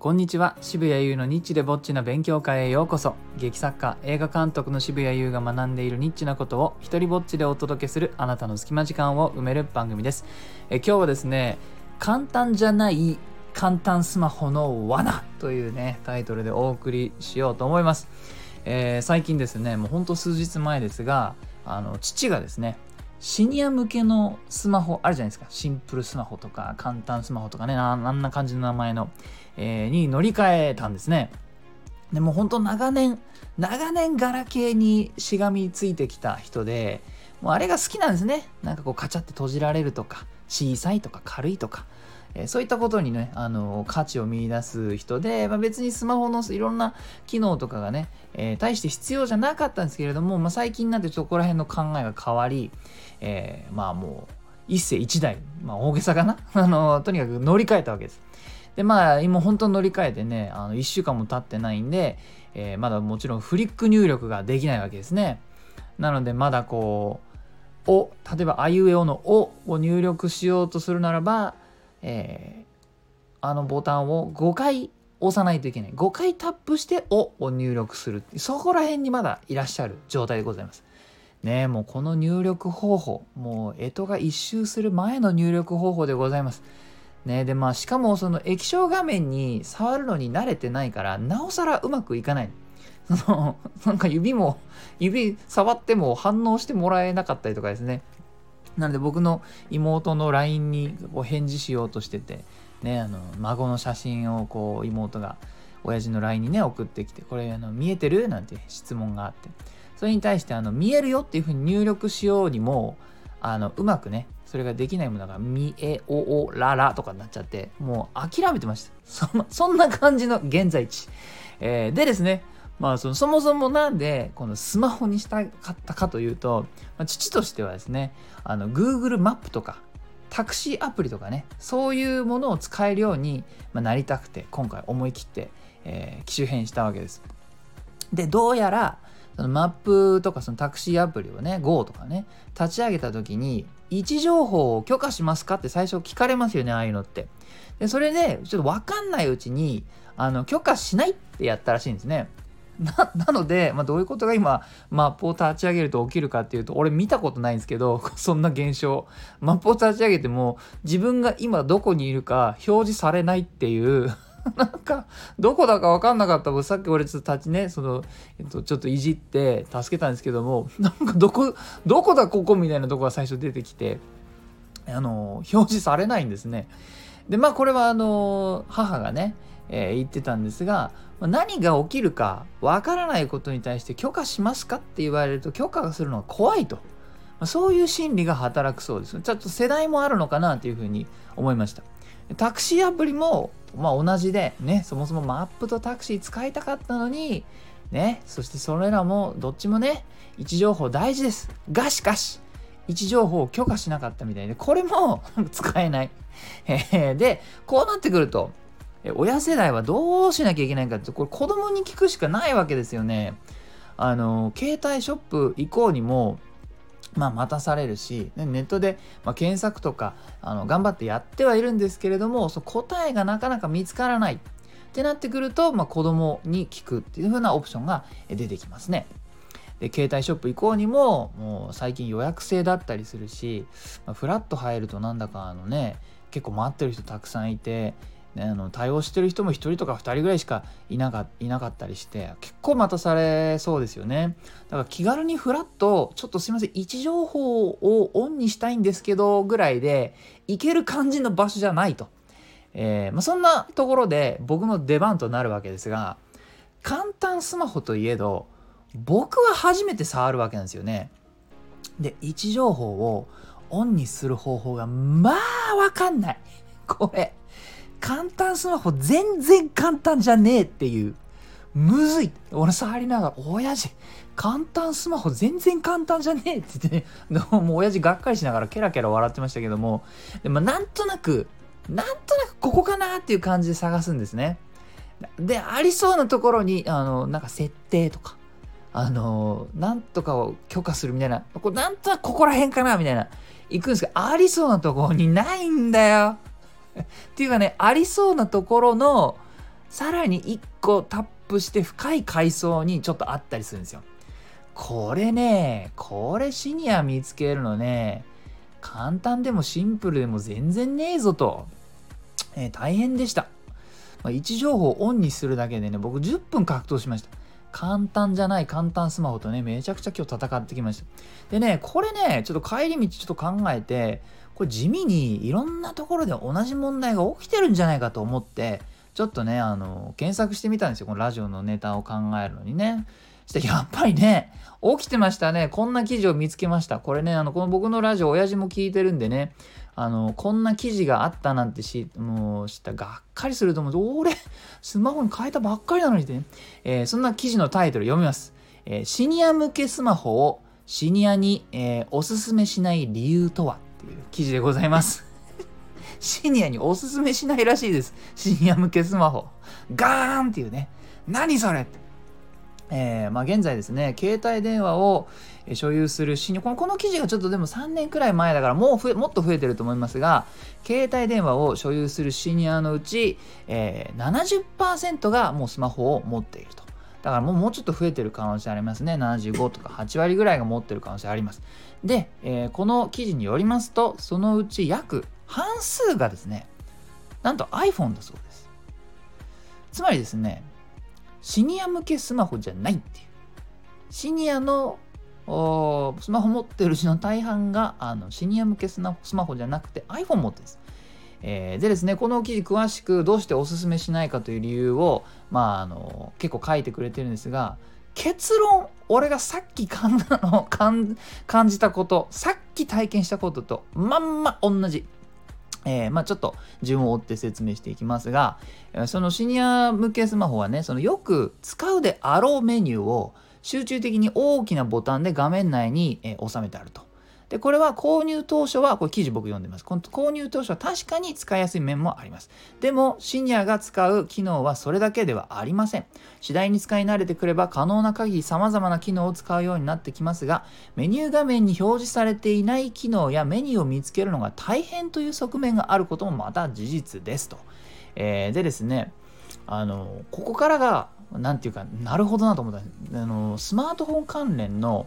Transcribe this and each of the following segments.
こんにちは。渋谷優のニッチでぼっちな勉強会へようこそ。劇作家映画監督の渋谷優が学んでいるニッチなことを一人ぼっちでお届けするあなたの隙間時間を埋める番組です。え今日はですね簡単じゃない簡単スマホの罠というねタイトルでお送りしようと思います、えー、最近ですねもうほんと数日前ですがあの父がですねシニア向けのスマホあるじゃないですか。シンプルスマホとか簡単スマホとかねあんな感じの名前の、えー、に乗り換えたんですね。でも本当長年長年ガラケーにしがみついてきた人でもうあれが好きなんですね。なんかこうカチャって閉じられるとか小さいとか軽いとか。えそういったことにね、あの価値を見出す人で、まあ、別にスマホのいろんな機能とかがね、えー、大して必要じゃなかったんですけれども、まあ、最近になってそこら辺の考えが変わり、えー、まあもう一世一代、まあ大げさかな？あのとにかく乗り換えたわけです。でまあ今本当に乗り換えてねあの1週間も経ってないんで、えー、まだもちろんフリック入力ができないわけですね。なのでまだこう「お」例えば「あいうえお」の「お」を入力しようとするならばえー、あのボタンを5回押さないといけない5回タップして「お」を入力するそこら辺にまだいらっしゃる状態でございます。ねえもうこの入力方法もう干支が一周する前の入力方法でございます。ねでまあしかもその液晶画面に触るのに慣れてないからなおさらうまくいかない。そのなんか指も指触っても反応してもらえなかったりとかですねなので僕の妹の LINE にこう返事しようとしてて、ね、あの孫の写真をこう妹が親父の LINE にね送ってきてこれあの見えてる？なんて質問があって。それに対してあの見えるよっていうふうに入力しようにもあのうまくねそれができないものが見えおおららとかになっちゃってもう諦めてました。そそんな感じの現在地、えー、でですねまあそのそもそもなんでこのスマホにしたかったかというと、まあ、父としてはですねあの Google マップとかタクシーアプリとかねそういうものを使えるようになりたくて今回思い切って、えー、機種変したわけです。でどうやらそのマップとかそのタクシーアプリをね GO とかね立ち上げた時に位置情報を許可しますかって最初聞かれますよねああいうのって。でそれでちょっと分かんないうちにあの許可しないってやったらしいんですね。な なので、まあ、どういうことが今マップを立ち上げると起きるかっていうと俺見たことないんですけど そんな現象マップを立ち上げても自分が今どこにいるか表示されないっていう なんかどこだか分かんなかった僕さっき俺ちょっと立ちねその、えっと、ちょっといじって助けたんですけどもなんかどこどこだここみたいなとこが最初出てきてあの表示されないんですね。でまあこれはあの母がねえー、言ってたんですが何が起きるかわからないことに対して許可しますかって言われると許可するのが怖いと。そういう心理が働くそうです。ちょっと世代もあるのかなというふうに思いました。タクシーアプリも、まあ、同じでねそもそもマップとタクシー使いたかったのにねそしてそれらもどっちもね位置情報大事です。がしかし位置情報を許可しなかったみたいでこれも 使えない。でこうなってくると親世代はどうしなきゃいけないかってこれ子供に聞くしかないわけですよね。あの携帯ショップ行こうにもまあ、待たされるし、ネットで、ま検索とかあの頑張ってやってはいるんですけれどもそ答えがなかなか見つからないってなってくると、まあ、子供に聞くっていう風なオプションが出てきますね。で携帯ショップ行こうにももう最近予約制だったりするし、まあ、フラット入るとなんだかあのね結構待ってる人たくさんいてね、あの対応してる人も1人とか2人ぐらいしかいなかいなかったりして結構待たされそうですよね。だから気軽にフラッとちょっとすいません位置情報をオンにしたいんですけどぐらいで行ける感じの場所じゃないと、えー、まあ、そんなところで僕の出番となるわけですが簡単スマホといえど僕は初めて触るわけなんですよね。で位置情報をオンにする方法がまあわかんない。これ。簡単スマホ全然簡単じゃねえっていう。むずい。俺触りながら、親父、簡単スマホ全然簡単じゃねえって言ってね、もう親父がっかりしながらケラケラ笑ってましたけども、でもなんとなく、なんとなくここかなっていう感じで探すんですね。で、ありそうなところに、あの、なんか設定とか、あの、なんとかを許可するみたいな、こなんとなくここら辺かなみたいな、行くんですけど、ありそうなところにないんだよ。っていうかねありそうなところのさらに1個タップして深い階層にちょっとあったりするんですよ。これね、これシニア見つけるのね、簡単でもシンプルでも全然ねえぞと、えー、大変でした。まあ、位置情報をオンにするだけでね、僕10分格闘しました。簡単じゃない簡単スマホとね、めちゃくちゃ今日戦ってきました。でね、これね、ちょっと帰り道ちょっと考えて、これ地味にいろんなところで同じ問題が起きてるんじゃないかと思って、ちょっとね、あの、検索してみたんですよ。このラジオのネタを考えるのにね。してやっぱりね、起きてましたね。こんな記事を見つけました。これね、あの、この僕のラジオ、親父も聞いてるんでね、あの、こんな記事があったなんてし、もう知ったがっかりすると思う。俺、スマホに変えたばっかりなのにね、えー、そんな記事のタイトル読みます。えー、シニア向けスマホをシニアに、えー、おすすめしない理由とはっていう記事でございます。シニアにおすすめしないらしいです。シニア向けスマホ。ガーンっていうね。何それって。えー、まあ、現在ですね、携帯電話を所有するシニア、このこの記事がちょっとでも3年くらい前だからもうもっと増えてると思いますが、携帯電話を所有するシニアのうち、えー、70%がもうスマホを持っていると。だからもうもうちょっと増えてる可能性ありますね。75とか8割ぐらいが持ってる可能性あります。で、えー、この記事によりますと、そのうち約半数がですね、なんと iPhone だそうです。つまりですね、シニア向けスマホじゃないっていう。シニアのスマホ持ってる人の大半があのシニア向けスマホじゃなくて iPhone 持ってるんです。えー、でですね、この記事詳しくどうしておすすめしないかという理由を、まあ、あの結構書いてくれてるんですが、結論、俺がさっき感じたこと、さっき体験したこととまんま同じ。えー、まあ、ちょっと順を追って説明していきますが、そのシニア向けスマホはね、そのよく使うであろうメニューを集中的に大きなボタンで画面内に、え収めてあると。で、これは購入当初は、これ記事僕読んでます。この購入当初は確かに使いやすい面もあります。でも、シニアが使う機能はそれだけではありません。次第に使い慣れてくれば可能な限り様々な機能を使うようになってきますが、メニュー画面に表示されていない機能やメニューを見つけるのが大変という側面があることもまた事実ですと。えー、でですね、あの、ここからが、何て言うか、なるほどなと思ったあの、スマートフォン関連の、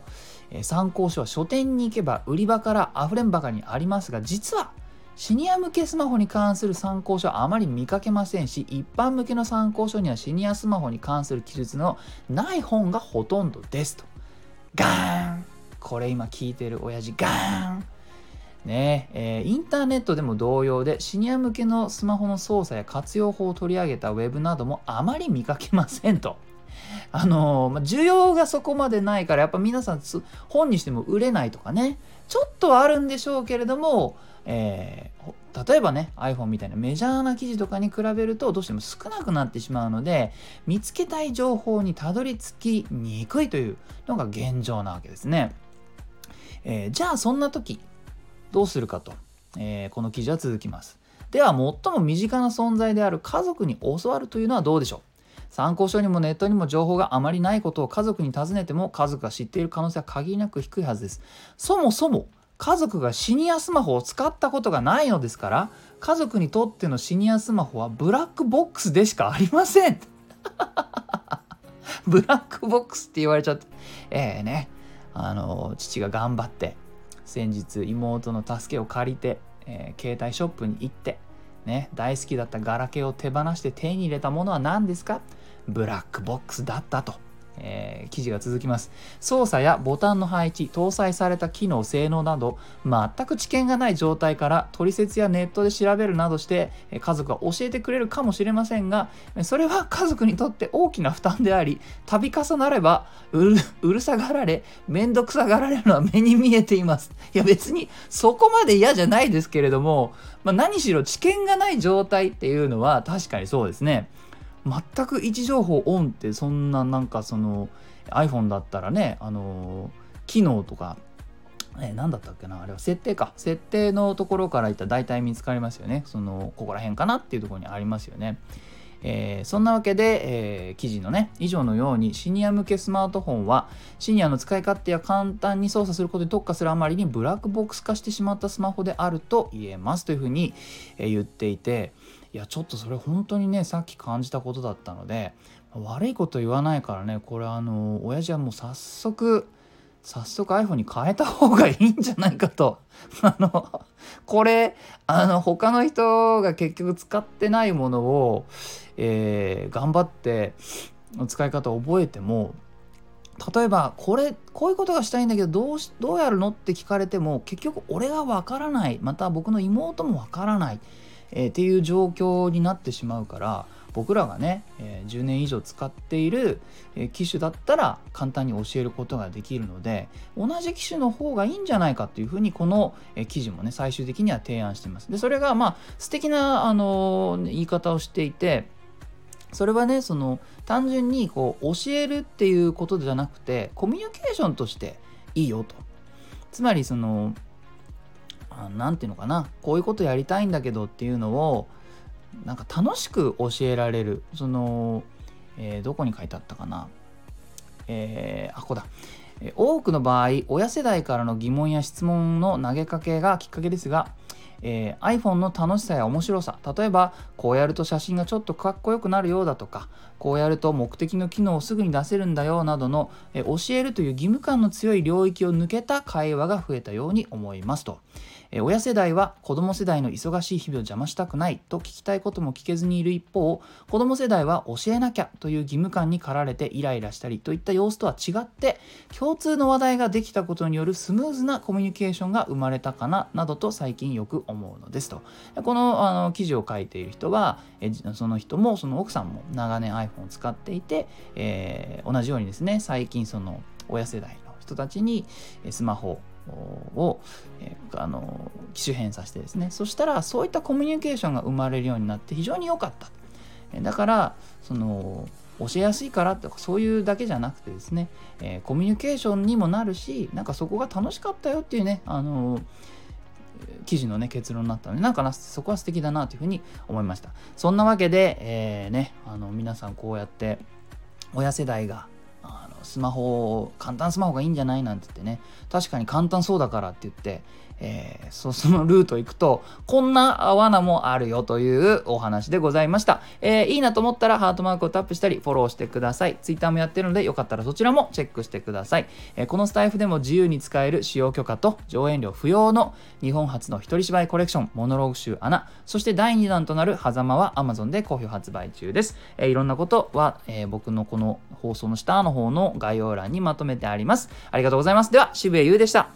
参考書は書店に行けば売り場から溢れんばかりにありますが実はシニア向けスマホに関する参考書はあまり見かけませんし一般向けの参考書にはシニアスマホに関する記述のない本がほとんどですと。ガーン。これ今聞いてる親父ガーン。ねえー、インターネットでも同様でシニア向けのスマホの操作や活用法を取り上げたウェブなどもあまり見かけませんと。あのま、需要がそこまでないからやっぱ皆さん本にしても売れないとかねちょっとはあるんでしょうけれども、えー、例えばね iPhone みたいなメジャーな記事とかに比べるとどうしても少なくなってしまうので見つけたい情報にたどり着きにくいというのが現状なわけですね。えー、じゃあそんな時どうするかと、えー、この記事は続きます。では最も身近な存在である家族に教わるというのはどうでしょう？参考書にもネットにも情報があまりないことを家族に尋ねても家族が知っている可能性は限りなく低いはずです。そもそも家族がシニアスマホを使ったことがないのですから家族にとってのシニアスマホはブラックボックスでしかありません。ブラックボックスって言われちゃって。ええー、ね。あの父が頑張って先日妹の助けを借りて、えー、携帯ショップに行ってね、大好きだったガラケーを手放して手に入れたものは何ですか？ブラックボックスだったと。えー、記事が続きます。操作やボタンの配置、搭載された機能、性能など、全く知見がない状態から取説やネットで調べるなどして、家族が教えてくれるかもしれませんが、それは家族にとって大きな負担であり、度重なればうるうるさがられ、めんどくさがられるのは目に見えています。いや別にそこまで嫌じゃないですけれども、まあ、何しろ知見がない状態っていうのは確かにそうですね。全く位置情報オンってそんななんかその iPhone だったらねあの機能とかえ何だったっけなあれは設定か。設定のところからいったら大体見つかりますよね。そのここら辺かなっていうところにありますよね。えー、そんなわけで、えー、記事のね以上のようにシニア向けスマートフォンはシニアの使い勝手や簡単に操作することに特化するあまりにブラックボックス化してしまったスマホであると言えますというふうに、えー、言っていていやちょっとそれ本当にねさっき感じたことだったので悪いこと言わないからねこれあの親父はもう早速早速 iPhone に変えた方がいいんじゃないかと。あの、これ、あの、他の人が結局使ってないものを、えー、頑張って使い方を覚えても、例えば、これ、こういうことがしたいんだけど、どうし、どうやるのって聞かれても、結局俺がわからない、また僕の妹もわからない、えー、っていう状況になってしまうから、僕らがね、えー、10年以上使っている、え、機種だったら簡単に教えることができるので同じ機種の方がいいんじゃないかっていうふうにこの、え、記事もね最終的には提案しています。でそれがまあ素敵なあの言い方をしていてそれはねその単純にこう教えるっていうことじゃなくてコミュニケーションとしていいよと。つまりその何て言うのかな。こういうことやりたいんだけどっていうのをなんか楽しく教えられる。その、えー、どこに書いてあったかな。えー、あここだ。多くの場合親世代からの疑問や質問の投げかけがきっかけですが、えー、iPhone の楽しさや面白さ例えばこうやると写真がちょっとかっこよくなるようだとかこうやると目的の機能をすぐに出せるんだよなどの、え、教えるという義務感の強い領域を抜けた会話が増えたように思いますと。え親世代は子供世代の忙しい日々を邪魔したくないと聞きたいことも聞けずにいる一方子供世代は教えなきゃという義務感に駆られてイライラしたりといった様子とは違って共通の話題ができたことによるスムーズなコミュニケーションが生まれたかななどと最近よく思うのですとこのあの記事を書いている人はえその人もその奥さんも長年 iPhone を使っていて、えー、同じようにですね最近その親世代の人たちにスマホを、えー、あの機種変させてですねそしたらそういったコミュニケーションが生まれるようになって非常に良かった。だからその教えやすいからとかそういうだけじゃなくてですね、えー、コミュニケーションにもなるしなんかそこが楽しかったよっていうねあの記事のね結論になったのでなんかなそこは素敵だなというふうに思いました。そんなわけで、えー、ねあの皆さんこうやって親世代があのスマホを簡単スマホがいいんじゃないなんて言ってね。確かに簡単そうだからって言って、えー、そ そのルート行くとこんな罠もあるよというお話でございました、えー、いいなと思ったらハートマークをタップしたりフォローしてください。Twitter もやってるのでよかったらそちらもチェックしてください、えー、このスタイフでも自由に使える使用許可と上演料不要の日本初の一人芝居コレクションモノローグ集穴そして第2弾となる狭間は Amazon で好評発売中です、えー、いろんなことは、え僕のこの放送の下の方の概要欄にまとめてあります。ありがとうございます。では、渋谷優でした。